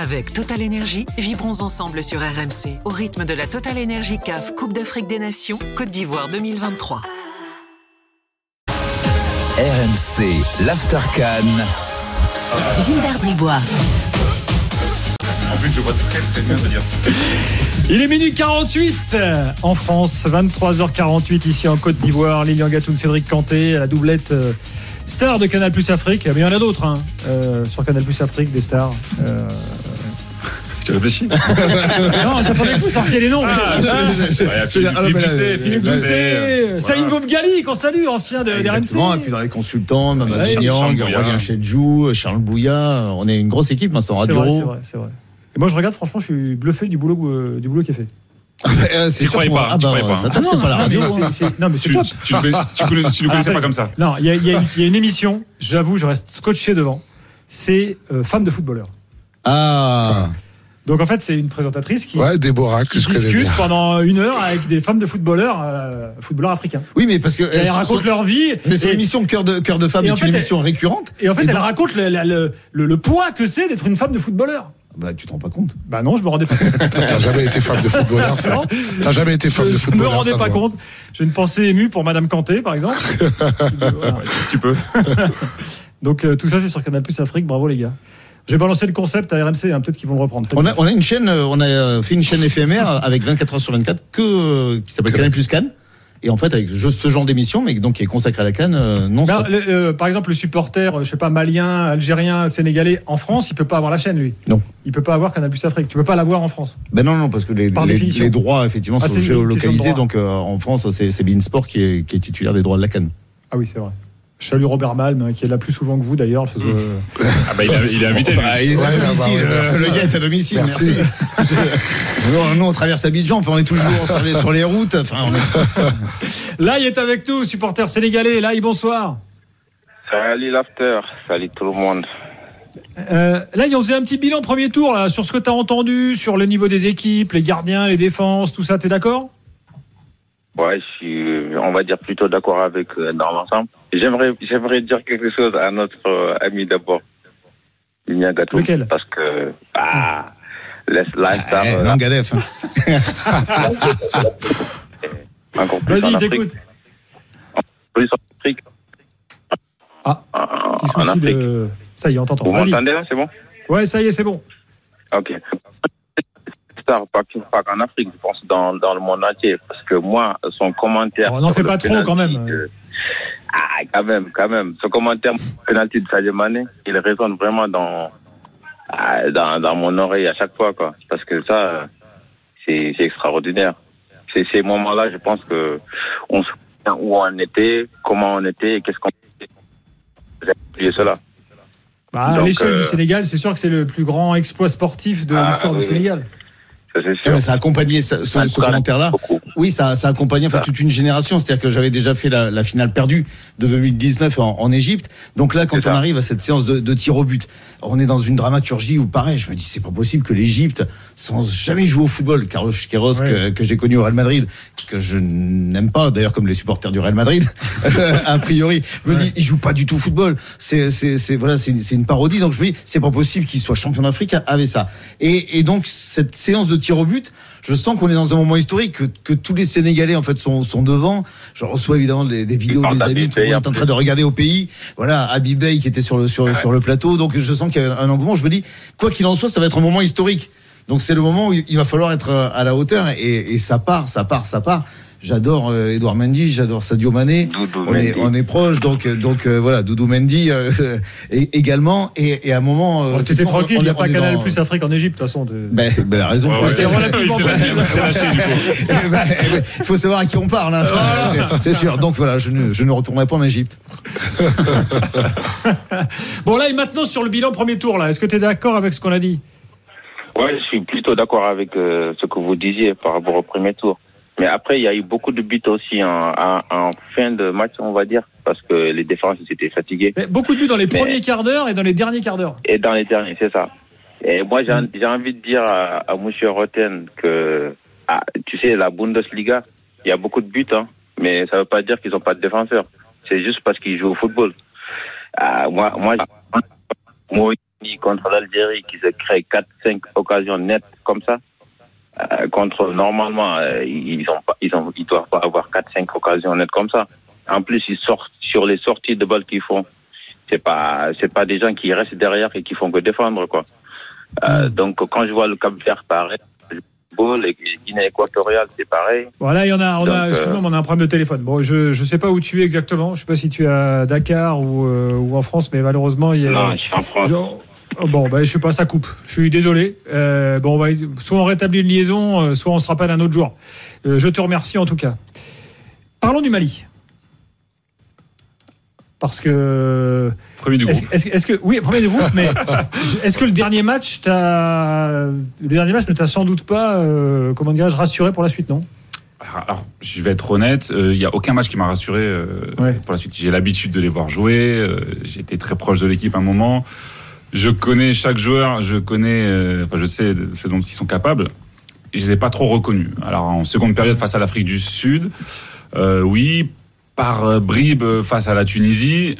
Avec Total Énergie, vibrons ensemble sur RMC au rythme de la Total Énergie CAF Coupe d'Afrique des Nations Côte d'Ivoire 2023. RMC, l'Aftercan. Gilbert Bribois. En plus, je vois très très bien de dire ça. Il est minuit 48 en France, 23h48 ici en Côte d'Ivoire. Lilian Gatoun, Cédric Canté, la doublette euh, star de Canal Plus Afrique. Mais il y en a d'autres hein, euh, sur Canal Plus Afrique, des stars. Euh, Tu réfléchis Non, j'attendais que vous sortiez les noms. Philippe Ah, non, Doucet, Philippe Doucet, Saïd voilà. Bobgali, qu'on salue, ancien de, Exactement, et puis dans les consultants, Charles Bouya. Aurélien Chedjou, Charles Bouya, on est une grosse équipe maintenant, C'est Radio c'est vrai, c'est vrai. Et moi, je regarde, franchement, je suis bluffé du boulot, euh, du boulot qui est fait. Euh, Tu croyais pas, Ah tu bah, croyais pas, ça hein. tape, c'est pas la non, radio. mais hein. non, mais c'est Tu, top. tu, ne ne connaissais Ah, pas comme ça. Non, il y, a- y une- il y a une émission, j'avoue, je reste scotché devant. C'est euh, Femme de footballeur. Ah, Donc en fait, c'est une présentatrice qui, Ouais, Déborah, qui que je connais discute bien. pendant une heure avec des femmes de footballeurs, euh, footballeurs africains. oui, mais parce que. Et elles racontent leur vie. Mais son et, émission Cœur de, Cœur de Femme est en une émission récurrente. et en fait, Et elle donc- raconte le, le- le- le poids que c'est d'être une femme de footballeur. Bah, tu te rends pas compte. Bah non, je me rendais pas compte. T'as jamais été femme de footballeur, ça. T'as jamais été Je femme de ne me footballeur. rendais pas compte. J'ai une pensée émue pour Madame Kanté, par exemple. Voilà. Ouais, Tu peux. Donc euh, tout ça, c'est sur Canal Plus Afrique. Bravo les gars. J'ai balancé le concept à RMC, hein, peut-être qu'ils vont le reprendre. On a, gaffe. on a une chaîne, euh, on a euh, fait une chaîne éphémère avec 24 heures sur 24 que, euh, qui s'appelle Canal Plus Cannes. Et en fait, avec je- ce genre d'émission, mais donc qui est consacré à la Cannes, euh, non Ben, le- euh, par exemple, le supporter, je sais pas, malien, algérien, sénégalais, en France, il peut pas avoir la chaîne, lui. Non. Il peut pas avoir Canal Plus Afrique. Tu peux pas l'avoir en France. Ben non, non, parce que les, Par les, définition. les droits, effectivement, Ah, sont géolocalisés. Donc euh, en France, c'est c'est Beansport qui est, qui est titulaire des droits de la Cannes. Ah oui, c'est vrai. Je salue Robert Malm, hein, qui est là plus souvent que vous d'ailleurs. que, euh, Ah bah, il, a, il est invité. Bah, il est à Ouais, domicile, bah, ouais, le, gars est à domicile, merci. Merci. nous, nous, on traverse Abidjan, enfin, on est toujours sur les, sur les routes. Enfin, on est- Là, il est avec nous, supporter sénégalais. Là, bonsoir. Salut l'after, salut tout le monde. Euh, là, on faisait un petit bilan premier tour là, sur ce que tu as entendu, sur le niveau des équipes, les gardiens, les défenses, tout ça. T'es d'accord? Ouais, je suis, on va dire plutôt d'accord avec euh, dans l'ensemble. J'aimerais, j'aimerais dire quelque chose à notre euh, ami d'abord, Gâteau. Lequel? Parce que, ah, laisse l'instar, Eh, euh, Langadef, hein. encore plus en Vas-y, Afrique. t'écoute. Plus en Afrique. Ah, En, Petit souci de. Ça y est, on t'entend. Vous Vas-y. m'entendez là, c'est bon? Ouais, ça y est, c'est bon. Ok. Star, pas, pas qu'en Afrique, je pense dans, dans le monde entier. Parce que moi, son commentaire. Oh, n'en le pas trop, quand même. de- Ah, quand même, quand même. Ce commentaire, penalty de Sadio Mané, il résonne vraiment dans, ah, dans, dans mon oreille à chaque fois, quoi. Parce que ça, euh, c'est extraordinaire. C'est ces moments-là, je pense que on se souvient où on était, comment on était, et qu'est-ce qu'on J'ai oublié cela. Bah, à l'échelle euh, du Sénégal, c'est sûr que c'est le plus grand exploit sportif de Ah, l'histoire oui, du oui. Ça, c'est Ouais, sûr. mais ça a accompagné ce, ce- Ça ce a commentaire-là. Oui, ça, ça a accompagné en fait, Ça. toute une génération. C'est-à-dire que j'avais déjà fait la, la finale perdue de 2019 en, en Égypte. Donc là, quand on ça. arrive à cette séance de, de tir au but, on est dans une dramaturgie où, pareil, je me dis, c'est pas possible que l'Égypte, sans jamais jouer au football, Carlos Queiroz, Ouais. que, que j'ai connu au Real Madrid, que je n'aime pas, d'ailleurs, comme les supporters du Real Madrid, a priori, me Ouais. dit, il joue pas du tout au football. C'est, c'est, c'est, voilà, c'est, une- c'est une parodie. Donc je me dis, c'est pas possible qu'il soit champion d'Afrique avec ça. Et, et donc, cette séance de tir au but, je sens qu'on est dans un moment historique, que, que tous les Sénégalais en fait sont, sont devant. Je reçois évidemment des, des vidéos des amis, tout le monde est en train de regarder au pays. Voilà, Habib Bey qui était sur le sur, sur le plateau. Donc je sens qu'il y a un engouement. Je me dis, quoi qu'il en soit, ça va être un moment historique. Donc c'est le moment où il va falloir être euh, à la hauteur et, et ça part, ça part, ça part. J'adore euh, Edouard Mendy, j'adore Sadio Mané. Doudou On est, Mendy. on est proche, donc euh, donc euh, voilà, Doudou Mendy euh, et, également et, et à un moment. euh, effectivement, tranquille, on il n'y a pas Canal dans- Plus Afrique en Égypte, de toute façon. de- Ben, ben, la raison Ouais, pour ouais. Il s'est lâché, il s'est lâché, du coup. Il faut savoir à qui on parle, hein. Enfin, c'est- c'est sûr. Donc voilà, je ne, je ne retournerai pas en Égypte. Bon, là, et maintenant, sur le bilan premier tour, là, est-ce que tu es d'accord avec ce qu'on a dit? Ouais, je suis plutôt d'accord avec euh, ce que vous disiez par rapport au premier tour. Mais après, il y a eu beaucoup de buts aussi en, en, en fin de match, on va dire, parce que les défenses étaient fatiguées. Mais Beaucoup de buts dans les Mais- premiers quarts d'heure et dans les derniers quarts d'heure. Et dans les derniers, c'est ça. Et moi, j'ai j'ai envie de dire à, à Monsieur Roten que, ah, tu sais, la Bundesliga, il y a beaucoup de buts, hein, mais ça veut pas dire qu'ils n'ont pas de défenseurs. C'est juste parce qu'ils jouent au football. Ah, moi, moi, moi, contre l'Algérie qui se crée 4-5 occasions nettes comme ça. euh, contre normalement euh, ils ont pas, ils ont, ils doivent pas avoir 4-5 occasions nettes comme ça. En plus ils sortent sur les sorties de balles qu'ils font. C'est pas c'est pas des gens qui restent derrière et qui font que défendre quoi. Euh, Donc quand je vois le Cap Vert pareil, le football, et Guinée équatoriale c'est pareil. Voilà, il y en a, on Donc, a, euh, on a un problème de téléphone. Bon, je je sais pas où tu es exactement. Je sais pas si tu es à Dakar ou, euh, ou en France, mais malheureusement, il y a. Non, je suis en France. Genre- Bon, bah, je sais pas, ça coupe. Je suis désolé. Euh, bon, on va, soit on rétablit une liaison, euh, soit on se rappelle un autre jour. Euh, je te remercie en tout cas. Parlons du Mali. Parce que. Premier du groupe. est-ce- est-ce que. Oui, premier du groupe, mais est-ce que le dernier match t'a. Le dernier match ne t'a sans doute pas, euh, comment dirais-je, rassuré pour la suite, non? Alors, je vais être honnête, euh, il n'y a aucun match qui m'a rassuré euh, Ouais. pour la suite. J'ai l'habitude de les voir jouer, euh, été très proche de l'équipe à un moment. Je connais chaque joueur, je connais, euh, enfin, je sais ce dont ils sont capables. Je les ai pas trop reconnus. Alors en seconde période face à l'Afrique du Sud, euh, oui, par euh, bribes face à la Tunisie,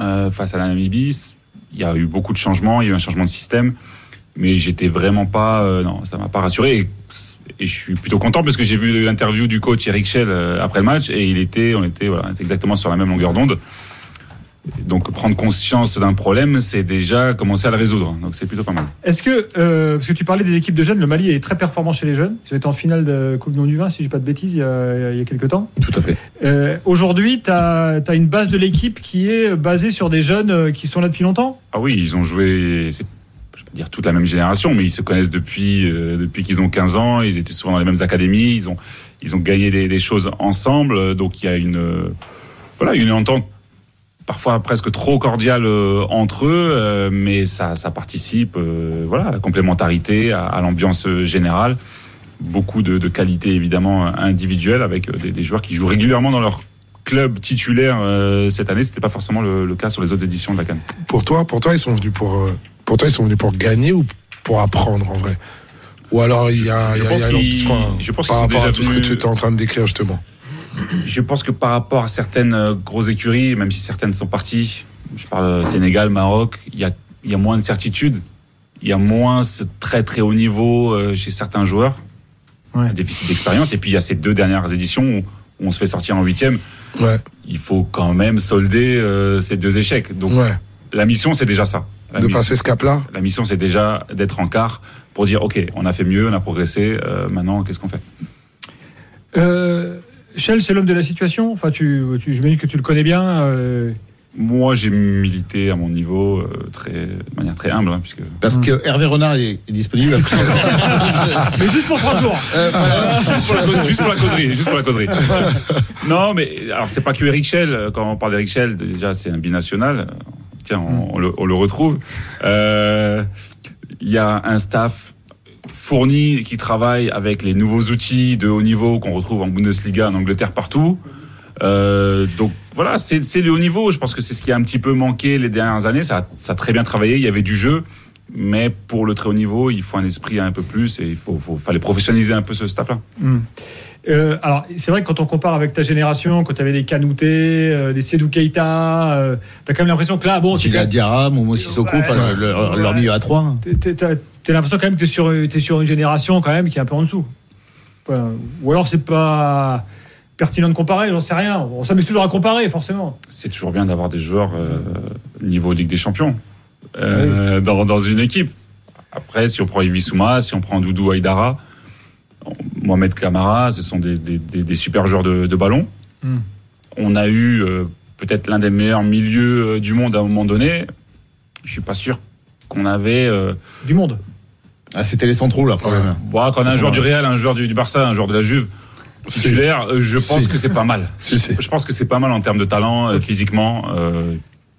euh, face à la Namibie, il y a eu beaucoup de changements, il y a eu un changement de système, mais j'étais vraiment pas, euh, non, ça m'a pas rassuré. Et, et je suis plutôt content parce que j'ai vu l'interview du coach Eric Schell après le match et il était, on était, voilà, exactement sur la même longueur d'onde. Donc prendre conscience d'un problème, c'est déjà commencer à le résoudre. Donc c'est plutôt pas mal. Est-ce que, euh, parce que tu parlais des équipes de jeunes, le Mali est très performant chez les jeunes. Ils ont été en finale de Coupe du Monde du Vin, si je dis pas de bêtises, il y a, il y a quelques temps. Tout à fait. Euh, Aujourd'hui, tu as, une base de l'équipe qui est basée sur des jeunes euh, qui sont là depuis longtemps? Ah oui, ils ont joué, c'est, je vais pas dire toute la même génération, mais ils se connaissent depuis, euh, depuis qu'ils ont 15 ans. Ils étaient souvent dans les mêmes académies. Ils ont, ils ont gagné des, des choses ensemble. Donc il y a une, euh, voilà, une entente parfois presque trop cordiale euh, entre eux, euh, mais ça, ça participe, euh, voilà, à la complémentarité, à, à l'ambiance générale. Beaucoup de, de qualités évidemment individuelles avec des, des joueurs qui jouent régulièrement dans leur club titulaire euh, cette année. C'était pas forcément le, le cas sur les autres éditions de la Cannes. Pour toi, pour toi, ils sont venus pour, euh, pour toi, ils sont venus pour gagner ou pour apprendre en vrai? Ou alors il y a, Je il y a- pense il y a un- enfin, je pense par rapport à tout ce que tu étais en train de décrire justement. Je pense que par rapport à certaines euh, grosses écuries, même si certaines sont parties, je parle euh, Sénégal, Maroc, il y a, il y a moins de certitude. Il y a moins ce très très haut niveau euh, chez certains joueurs. Ouais. Un déficit d'expérience. Et puis il y a ces deux dernières éditions où, où on se fait sortir en huitième. Ouais, Il faut quand même solder euh, ces deux échecs. Donc ouais. la mission, c'est déjà ça. La De mission, passer ce cap-là. la mission, c'est déjà d'être en quart pour dire, OK, on a fait mieux, on a progressé. euh, maintenant, qu'est-ce qu'on fait? Euh, Shell, c'est l'homme de la situation. Enfin, tu, tu, j'imagine que tu le connais bien. euh, Moi, j'ai milité à mon niveau euh, très, de manière très humble, hein, puisque Parce que Hervé Renard est, est disponible. Mais juste pour trois jours. Euh, voilà. juste, pour la, cause- juste pour la causerie, juste pour la causerie. Non, mais alors c'est pas que Eric Schell. Quand on parle d'Eric Schell, déjà c'est un binational. Tiens, on, on le, on le retrouve. Euh, Il y a un staff fourni qui travaille avec les nouveaux outils de haut niveau qu'on retrouve en Bundesliga, en Angleterre, partout. Euh, donc voilà, c'est le haut niveau. Je pense que c'est ce qui a un petit peu manqué les dernières années. Ça, ça a très bien travaillé. Il y avait du jeu. Mais pour le très haut niveau, il faut un esprit un peu plus et il faut, faut- fallait professionnaliser un peu ce staff-là. Hmm. Euh, alors, c'est vrai que quand on compare avec ta génération, quand tu avais des Kanouté, euh, des Sedou Keita, euh, t'as quand même l'impression que là, bon, tu Gila Diarra, Momo Sissoko, enfin, leur, leur milieu à trois. T'es- t'es- T'as t'as l'impression quand même que t'es sur, t'es sur une génération quand même qui est un peu en dessous. Ouais. Ou alors c'est pas pertinent de comparer, j'en sais rien. On s'amuse toujours à comparer, forcément. C'est toujours bien d'avoir des joueurs euh, niveau Ligue des Champions euh, dans, dans une équipe. Après, si on prend Ivisuma, si on prend Doudou Aïdara, Mohamed Kamara, ce sont des, des- des- des super joueurs de, de ballon. Hmm. On a eu euh, peut-être l'un des meilleurs milieux euh, du monde à un moment donné. Je suis pas sûr qu'on avait. euh, Du monde. Ah, c'était les centraux, là, problème. bon, quand on a un joueur du Real, un joueur du, du Barça, un joueur de la Juve titulaire, je pense Si. que c'est pas mal. Si, si. Je pense que c'est pas mal en termes de talent, physiquement. Euh,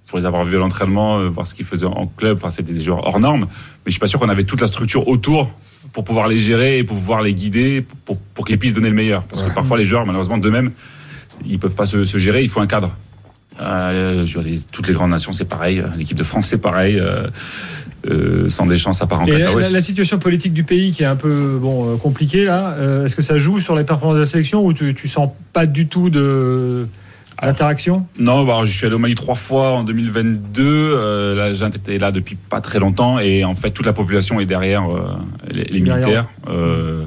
pour les avoir vus à l'entraînement, voir ce qu'ils faisaient en club, enfin, c'était des joueurs hors normes. Mais je suis pas sûr qu'on avait toute la structure autour pour pouvoir les gérer et pour pouvoir les guider, pour, pour, qu'ils puissent donner le meilleur. Parce que parfois, les joueurs, malheureusement, d'eux-mêmes, ils peuvent pas se, se gérer, il faut un cadre. Euh, les- toutes les grandes nations, c'est pareil. L'équipe de France, c'est pareil. Euh, euh, sans des chances, ça part en la- la situation politique du pays qui est un peu bon, euh, compliquée là, euh, est-ce que ça joue sur les performances de la sélection ou tu, tu sens pas du tout de L'interaction Non, bah, je suis allé au Mali trois fois en 2022. Euh, la junte était là depuis pas très longtemps et en fait toute la population est derrière euh, les, militaires. Euh,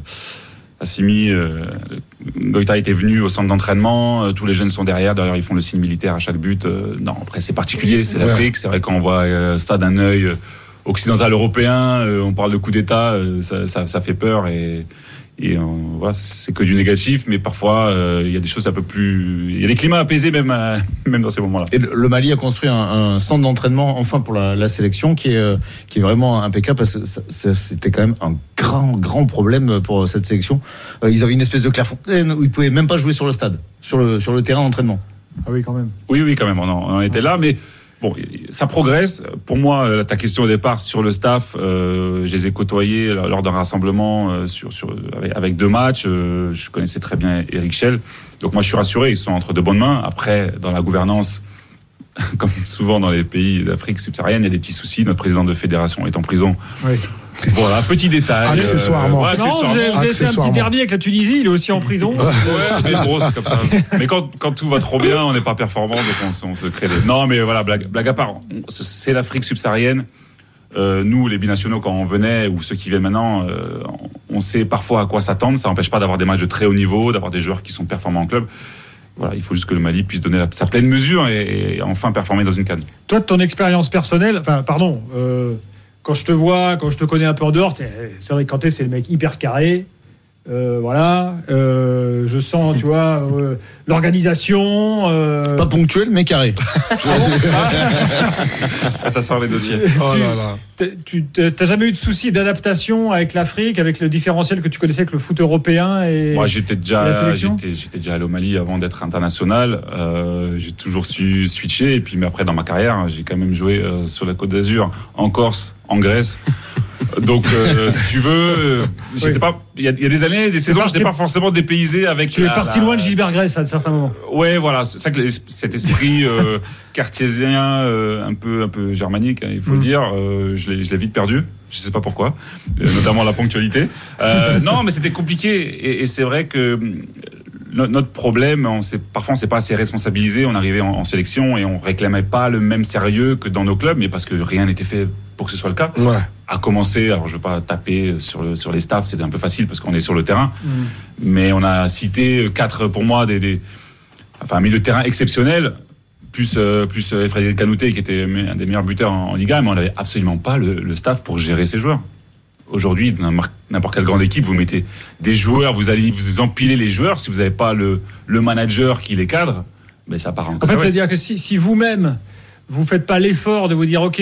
Assimi, euh, Goïta était venu au centre d'entraînement. euh, tous les jeunes sont derrière. D'ailleurs, ils font le signe militaire à chaque but. Non, après c'est particulier, c'est l'Afrique. C'est vrai quand on voit ça d'un œil occidental européen, on parle de coup d'État, ça, ça- ça fait peur et. Et euh, voilà, c'est que du négatif, mais parfois euh, il y a des choses un peu plus. Il y a des climats apaisés même, à- même dans ces moments-là. Et le Mali a construit un, un centre d'entraînement enfin pour la, la sélection qui est, euh, qui est vraiment impeccable parce que ça- ça- c'était quand même un grand grand problème pour cette sélection. Euh, ils avaient une espèce de clairefontaine où ils pouvaient même pas jouer sur le stade, sur le, sur le terrain d'entraînement. Ah oui, quand même. Oui, oui, quand même, on en, on en était là, mais bon, ça progresse. Pour moi, euh, ta question au départ sur le staff, euh, je les ai côtoyés lors d'un rassemblement euh, avec, deux matchs. euh, je connaissais très bien Eric Schell. Donc moi, je suis rassuré, ils sont entre de bonnes mains. Après, dans la gouvernance, comme souvent dans les pays d'Afrique subsaharienne, il y a des petits soucis. Notre président de fédération est en prison. Oui. Voilà, petit détail. euh, Accessoirement. ouais, Non, vous avez, vous avez fait un petit derby avec la Tunisie, il est aussi en prison. Ouais, mais bon, c'est comme ça. Mais quand, quand tout va trop bien, on n'est pas performant, donc on, se- on se crée des. Non, mais voilà, blague, blague à part, c'est l'Afrique subsaharienne. Euh, nous, les binationaux, quand on venait, ou ceux qui viennent maintenant, euh, on sait parfois à quoi s'attendre. Ça n'empêche pas d'avoir des matchs de très haut niveau, d'avoir des joueurs qui sont performants en club. Voilà, il faut juste que le Mali puisse donner sa pleine mesure et, et enfin performer dans une canne. Toi, de ton expérience personnelle, enfin, pardon, euh, quand je te vois, quand je te connais un peu en dehors, t'es- c'est vrai que Kanté, c'est le mec hyper carré. Euh, voilà, Euh, je sens, tu vois, euh, l'organisation. euh, Pas ponctuel mais carré. Ah, ça sort les dossiers. Oh là là. tu t'as jamais eu de souci d'adaptation avec l'Afrique, avec le différentiel que tu connaissais avec le foot européen et Moi, j'étais déjà, j'étais, déjà allé au Mali avant d'être international. Euh, j'ai toujours su switcher. Et puis, mais après, dans ma carrière, j'ai quand même joué euh, sur la Côte d'Azur, en Corse, en Grèce. Donc, euh, si tu veux, euh, j'étais Oui. pas. Il y, a, il y a des années, des saisons, parti- j'étais pas forcément dépaysé avec. tu es la- parti la- loin de Gilbert Grèce à certains moments. Ouais, voilà, c'est ça que cet esprit euh, cartésien, euh, un peu, un peu germanique, hein, il faut Mm. le dire, euh, je l'ai, vite perdu. Je sais pas pourquoi, notamment la ponctualité. Non, mais c'était compliqué, et, et c'est vrai que notre problème, on parfois on s'est pas assez responsabilisé. On arrivait en, en sélection et on réclamait pas le même sérieux que dans nos clubs, mais parce que rien n'était fait pour que ce soit le cas. Ouais. À commencer, alors je veux pas taper sur, le, sur les staffs, c'est un peu facile parce qu'on est sur le terrain mais on a cité quatre pour moi des, des enfin un milieu de terrain exceptionnel plus euh, plus euh, Frédéric Canouté qui était un des meilleurs buteurs en, en Liga mais on n'avait absolument pas le, le staff pour gérer ces joueurs aujourd'hui dans n'importe- quelle grande équipe vous mettez des joueurs vous allez vous empilez les joueurs si vous n'avez pas le, le manager qui les cadre ben ça part en En fait, c'est-à-dire que si, si vous-même, vous faites pas l'effort de vous dire, OK,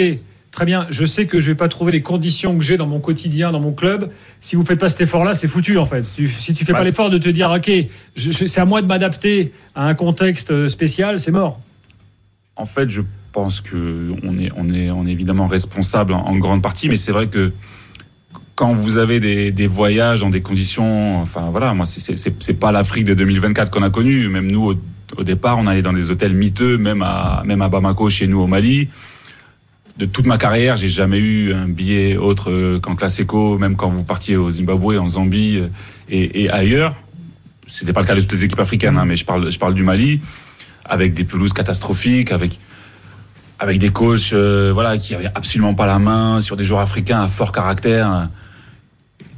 très bien, je sais que je vais pas trouver les conditions que j'ai dans mon quotidien, dans mon club, si vous faites pas cet effort-là, c'est foutu, en fait. Si tu fais Bah, pas c'est- l'effort de te dire, OK, c'est à moi de m'adapter à un contexte spécial, c'est mort. En fait, je pense que on est, on est, on est évidemment responsable en, en grande partie, mais c'est vrai que quand vous avez des, voyages dans des conditions, enfin voilà, moi c'est- pas l'Afrique de 2024 qu'on a connue. Même nous, au, départ, on allait dans des hôtels miteux, même à même à Bamako, chez nous au Mali. De toute ma carrière, j'ai jamais eu un billet autre qu'en classe éco, même quand vous partiez au Zimbabwe, en Zambie euh, et, et ailleurs. C'était pas le cas de toutes les équipes africaines, hein, mais je parle, je parle du Mali, avec des pelouses catastrophiques, avec avec des coachs euh, voilà qui avaient absolument pas la main sur des joueurs africains à fort caractère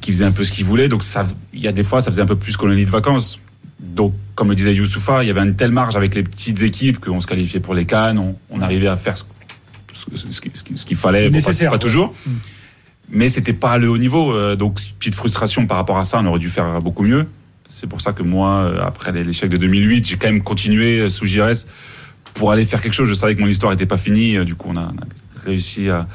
qui faisaient un peu ce qu'ils voulaient donc ça il y a des fois ça faisait un peu plus colonie de vacances. Donc comme le disait Youssoufa il y avait une telle marge avec les petites équipes qu'on se qualifiait pour les cannes. On, on arrivait à faire ce, ce- ce qui- ce qui- ce qu'il fallait. Bon, pas- Nécessaire, pas, quoi. toujours. Mais c'était pas le haut niveau. Euh, donc petite frustration par rapport à ça. On aurait dû faire beaucoup mieux. C'est pour ça que moi euh, après l'échec de 2008 j'ai quand même continué euh, sous Giresse pour aller faire quelque chose. Je savais que mon histoire n'était pas finie. Du coup, on a, on a réussi à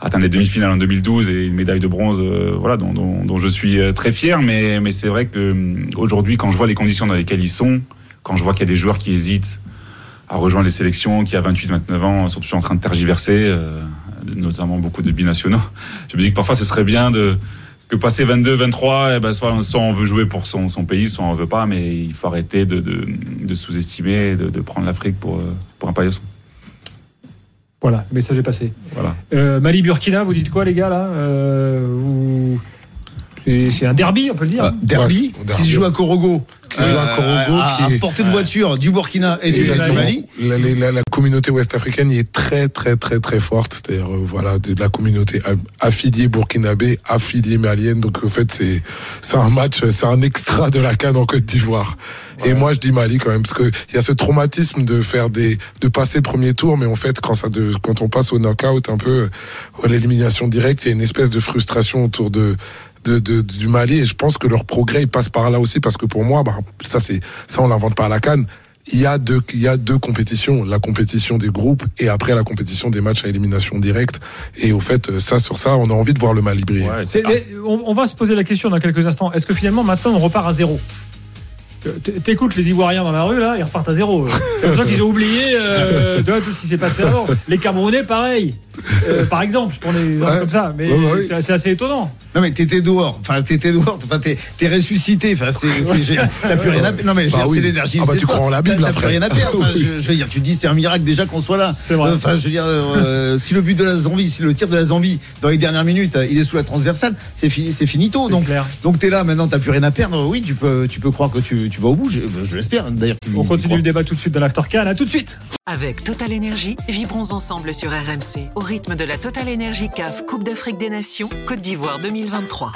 atteindre les demi-finales en 2012 et une médaille de bronze, euh, voilà, dont, je suis euh, très fier. Mais, mais c'est vrai que hum, aujourd'hui, quand je vois les conditions dans lesquelles ils sont, quand je vois qu'il y a des joueurs qui hésitent à rejoindre les sélections, qui à 28-29 ans sont toujours en train de tergiverser, euh, notamment beaucoup de binationaux, je me dis que parfois ce serait bien de que passer 22, 23, eh ben, soit, soit on veut jouer pour son, son pays, soit on veut pas, mais il faut arrêter de, de, sous-estimer, de, de prendre l'Afrique pour, euh, pour un paillasson. Voilà, le message est passé. Voilà. Euh, Mali-Burkina, vous dites quoi, les gars, là Euh, vous... C'est c'est un derby, on peut le dire. Ah, derby, Ouais, derby. qui se joue à Korogo. Il y a eu un Corogo à, qui à est- portée de voiture du Burkina et du. Mali. La, la- la- la communauté ouest-africaine y est très très très très forte. C'est-à-dire euh, voilà de la communauté affiliée burkinabé, affiliée malienne. Donc en fait c'est c'est un match, c'est un extra de la canne en Côte d'Ivoire. Et moi je dis Mali quand même parce que il y a ce traumatisme de faire des de passer le premier tour, mais en fait quand ça de, quand on passe au knockout un peu euh, à l'élimination directe, il y a une espèce de frustration autour de de, de- du Mali. Et je pense que leur progrès il passe par là aussi parce que pour moi bah, ça c'est ça on l'invente pas à la canne. Il y a deux il y a deux compétitions. La compétition des groupes et après la compétition des matchs à élimination directe. Et au fait ça sur ça on a envie de voir le Mali briller. Ouais, on, on va se poser la question dans quelques instants. Est-ce que finalement maintenant on repart à zéro? T'écoutes les Ivoiriens dans la rue là, ils repartent à zéro. Euh, C'est pour ça qu'ils ont oublié euh, tu vois, tout ce qui s'est passé avant. Les Camerounais, pareil. Euh, par exemple, je prends des Ouais. comme ça, mais Ouais, ouais. c'est- assez étonnant. Non mais t'étais dehors, enfin t'étais dehors, enfin t'es t'es ressuscité, enfin c'est c'est génial. T'as plus rien à perdre. Non mais je veux Bah dire, oui. c'est l'énergie. Ah bah, tu crois en la Bible T'as plus après. rien à perdre. Enfin, je, je veux dire, tu dis c'est un miracle déjà qu'on soit là. C'est vrai. Enfin je veux dire, euh, si le but de la Zambie, si le tir de la Zambie dans les dernières minutes, il est sous la transversale, c'est fini, c'est finito. Donc clair. donc t'es là maintenant, t'as plus rien à perdre. Oui, tu peux tu peux croire que tu tu vas au bout. Je, je l'espère d'ailleurs. tu- On tu continue le débat tout de suite dans l'Aftercan. À tout de suite. Avec Total Énergie, vibrons ensemble sur RMC au rythme de la Total Énergie CAF Coupe d'Afrique des Nations Côte d'Ivoire 2023.